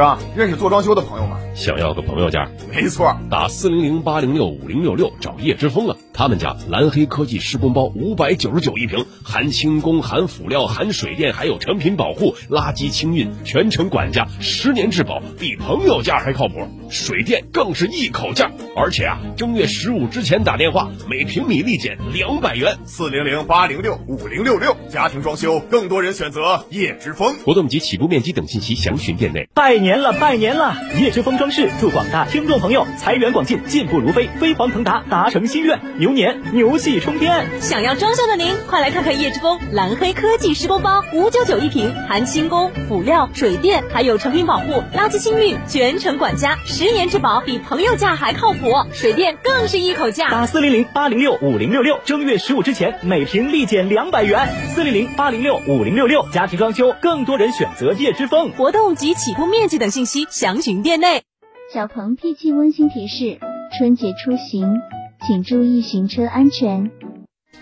张，认识做装修的朋友吗？想要个朋友价？没错，打四零零八零六五零六六找叶之峰啊！他们家蓝黑科技施工包五百九十九一平，含轻工、含辅料、含水电，还有成品保护、垃圾清运，全程管家，十年质保，比朋友价还靠谱。水电更是一口价，而且啊，正月十五之前打电话，每平米立减两百元。四零零八零六五零六六家庭装修，更多人选择叶之峰。活动及起步面积等信息详询店内。拜年了，拜年了！叶之峰装饰祝广大听众朋友财源广进，进步如飞，飞黄腾达，达成心愿，牛年牛气冲天。想要装修的您，快来看看叶之峰蓝黑科技施工包，五九九一平，含轻工、辅料、水电，还有成品保护、垃圾清运，全程管家，十年质保，比朋友价还靠谱。水电更是一口价，打四零零八零六五零六六，正月十五之前每平立减两百元。四零零八零六五零六六，家庭装修，更多人选择叶之峰。活动及起步面积等信息详询店内。小鹏 P7 温馨提示：春节出行，请注意行车安全。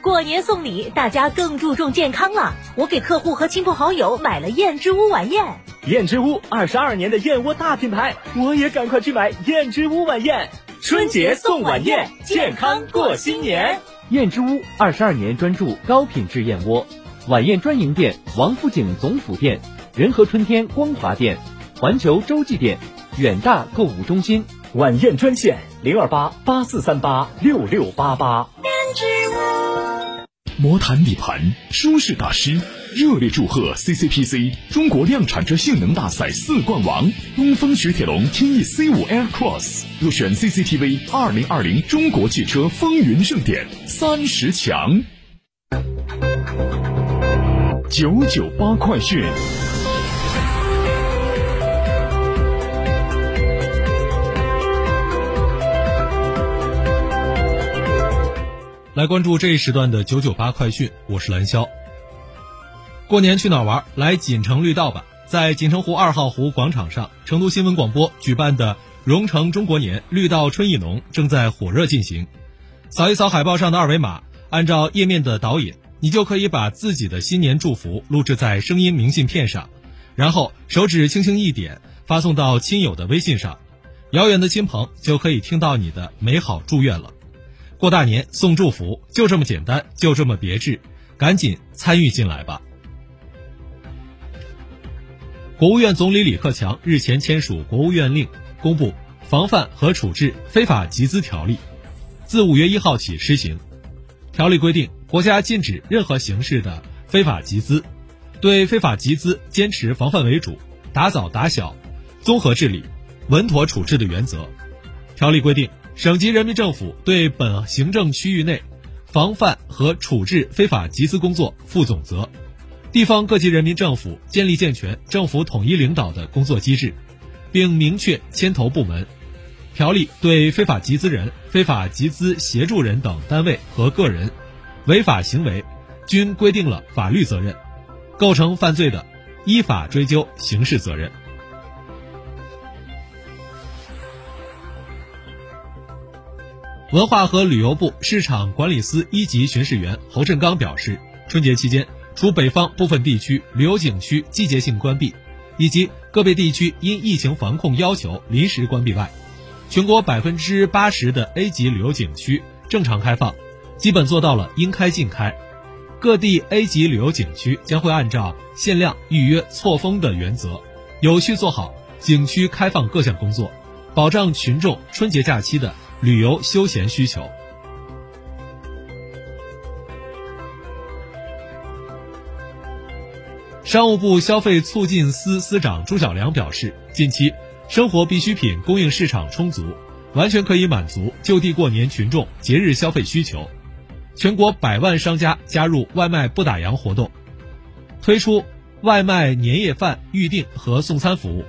过年送礼，大家更注重健康了。我给客户和亲朋好友买了燕之屋晚宴。燕之屋二十二年的燕窝大品牌，我也赶快去买燕之屋晚宴。春节送晚宴，健康过新年。燕之屋二十二年专注高品质燕窝，晚宴专营店：王府井总府店、仁和春天光华店、环球洲际店、远大购物中心。晚宴专线零二八八四三八六六八八。魔毯底盘舒适大师，热烈祝贺 CCPC 中国量产车性能大赛四冠王东风雪铁龙天翼 C 五 Air Cross 入选 CCTV 二零二零中国汽车风云盛典三十强。九九八快讯。来关注这一时段的九九八快讯，我是蓝霄。过年去哪玩？来锦城绿道吧！在锦城湖二号湖广场上，成都新闻广播举办的“蓉城中国年，绿道春意浓”正在火热进行。扫一扫海报上的二维码，按照页面的导引，你就可以把自己的新年祝福录制在声音明信片上，然后手指轻轻一点，发送到亲友的微信上，遥远的亲朋就可以听到你的美好祝愿了。过大年送祝福，就这么简单，就这么别致，赶紧参与进来吧！国务院总理李克强日前签署国务院令，公布《防范和处置非法集资条例》，自五月一号起施行。条例规定，国家禁止任何形式的非法集资，对非法集资坚持防范为主，打早打小，综合治理，稳妥处置的原则。条例规定。省级人民政府对本行政区域内防范和处置非法集资工作负总责，地方各级人民政府建立健全政府统一领导的工作机制，并明确牵头部门。条例对非法集资人、非法集资协助人等单位和个人违法行为，均规定了法律责任，构成犯罪的，依法追究刑事责任。文化和旅游部市场管理司一级巡视员侯振刚表示，春节期间，除北方部分地区旅游景区季节性关闭，以及个别地区因疫情防控要求临时关闭外，全国百分之八十的 A 级旅游景区正常开放，基本做到了应开尽开。各地 A 级旅游景区将会按照限量、预约、错峰的原则，有序做好景区开放各项工作，保障群众春节假期的。旅游休闲需求。商务部消费促进司司长朱晓良表示，近期生活必需品供应市场充足，完全可以满足就地过年群众节日消费需求。全国百万商家加入外卖不打烊活动，推出外卖年夜饭预订和送餐服务。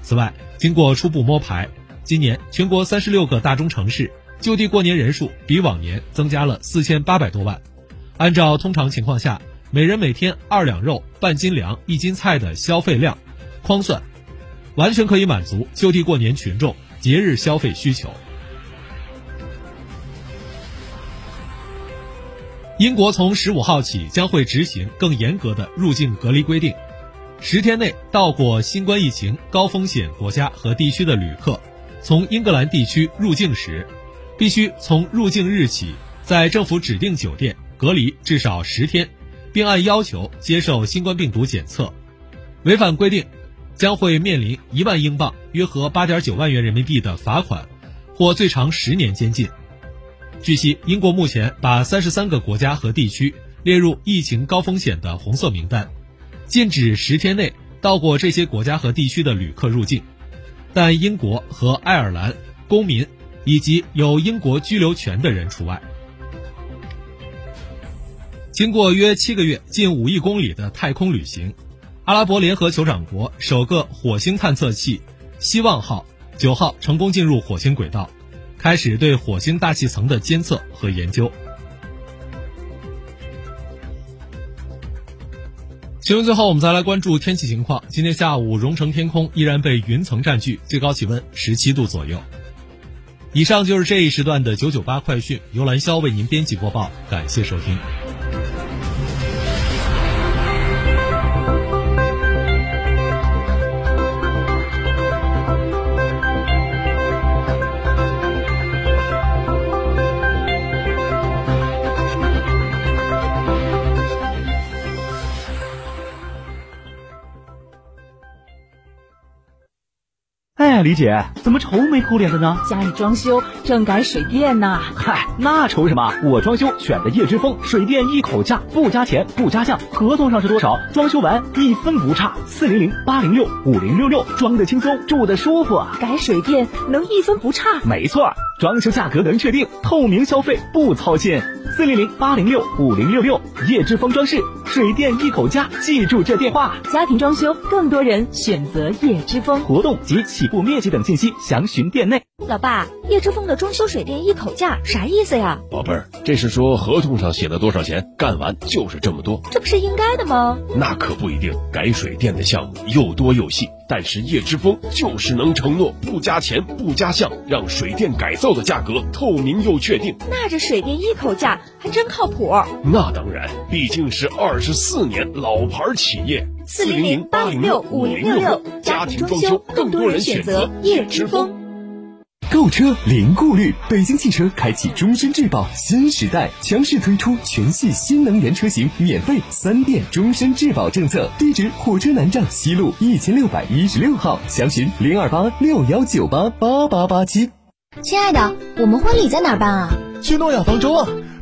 此外，经过初步摸排。今年全国三十六个大中城市就地过年人数比往年增加了四千八百多万。按照通常情况下每人每天二两肉、半斤粮、一斤菜的消费量，匡算，完全可以满足就地过年群众节日消费需求。英国从十五号起将会执行更严格的入境隔离规定，十天内到过新冠疫情高风险国家和地区的旅客，从英格兰地区入境时，必须从入境日起在政府指定酒店隔离至少十天，并按要求接受新冠病毒检测。违反规定，将会面临一万英镑（约合八点九万元人民币）的罚款，或最长十年监禁。据悉，英国目前把三十三个国家和地区列入疫情高风险的红色名单，禁止十天内到过这些国家和地区的旅客入境，但英国和爱尔兰公民以及有英国居留权的人除外。经过约七个月、近五亿公里的太空旅行，阿拉伯联合酋长国首个火星探测器“希望号”九号成功进入火星轨道。开始对火星大气层的监测和研究。新闻最后，我们再来关注天气情况。今天下午，蓉城天空依然被云层占据，最高气温十七度左右。以上就是这一时段的九九八快讯，由蓝霄为您编辑播报，感谢收听。哎，李姐，怎么愁眉苦脸的呢？家里装修正改水电呢。嗨，那愁什么？我装修选的叶之风水电一口价，不加钱不加项，合同上是多少，装修完一分不差。四零零八零六五零六六，装的轻松，住的舒服。改水电能一分不差？没错，装修价格能确定，透明消费不操心。四零零八零六五零六六，叶之峰装饰，水电一口价，记住这电话。家庭装修，更多人选择叶之峰。活动及起步面积等信息详询店内。老爸，叶之峰的装修水电一口价啥意思呀？宝贝儿，这是说合同上写了多少钱，干完就是这么多。这不是应该的吗？那可不一定，改水电的项目又多又细，但是叶之峰就是能承诺不加钱不加项，让水电改造的价格透明又确定。那这水电一口价还真靠谱。那当然，毕竟是二十四年老牌企业。四零零八零六五零六六，家庭装修更多人选择叶之风。购车零顾虑，北京汽车开启终身质保新时代，强势推出全系新能源车型免费三电终身质保政策。地址：火车南站西路一千六百一十六号，详询零二八六幺九八八八八七。亲爱的，我们婚礼在哪办啊？去诺亚方舟啊！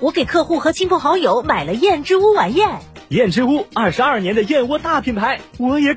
我给客户和亲朋好友买了燕之屋晚宴。燕之屋二十二年的燕窝大品牌，我也敢。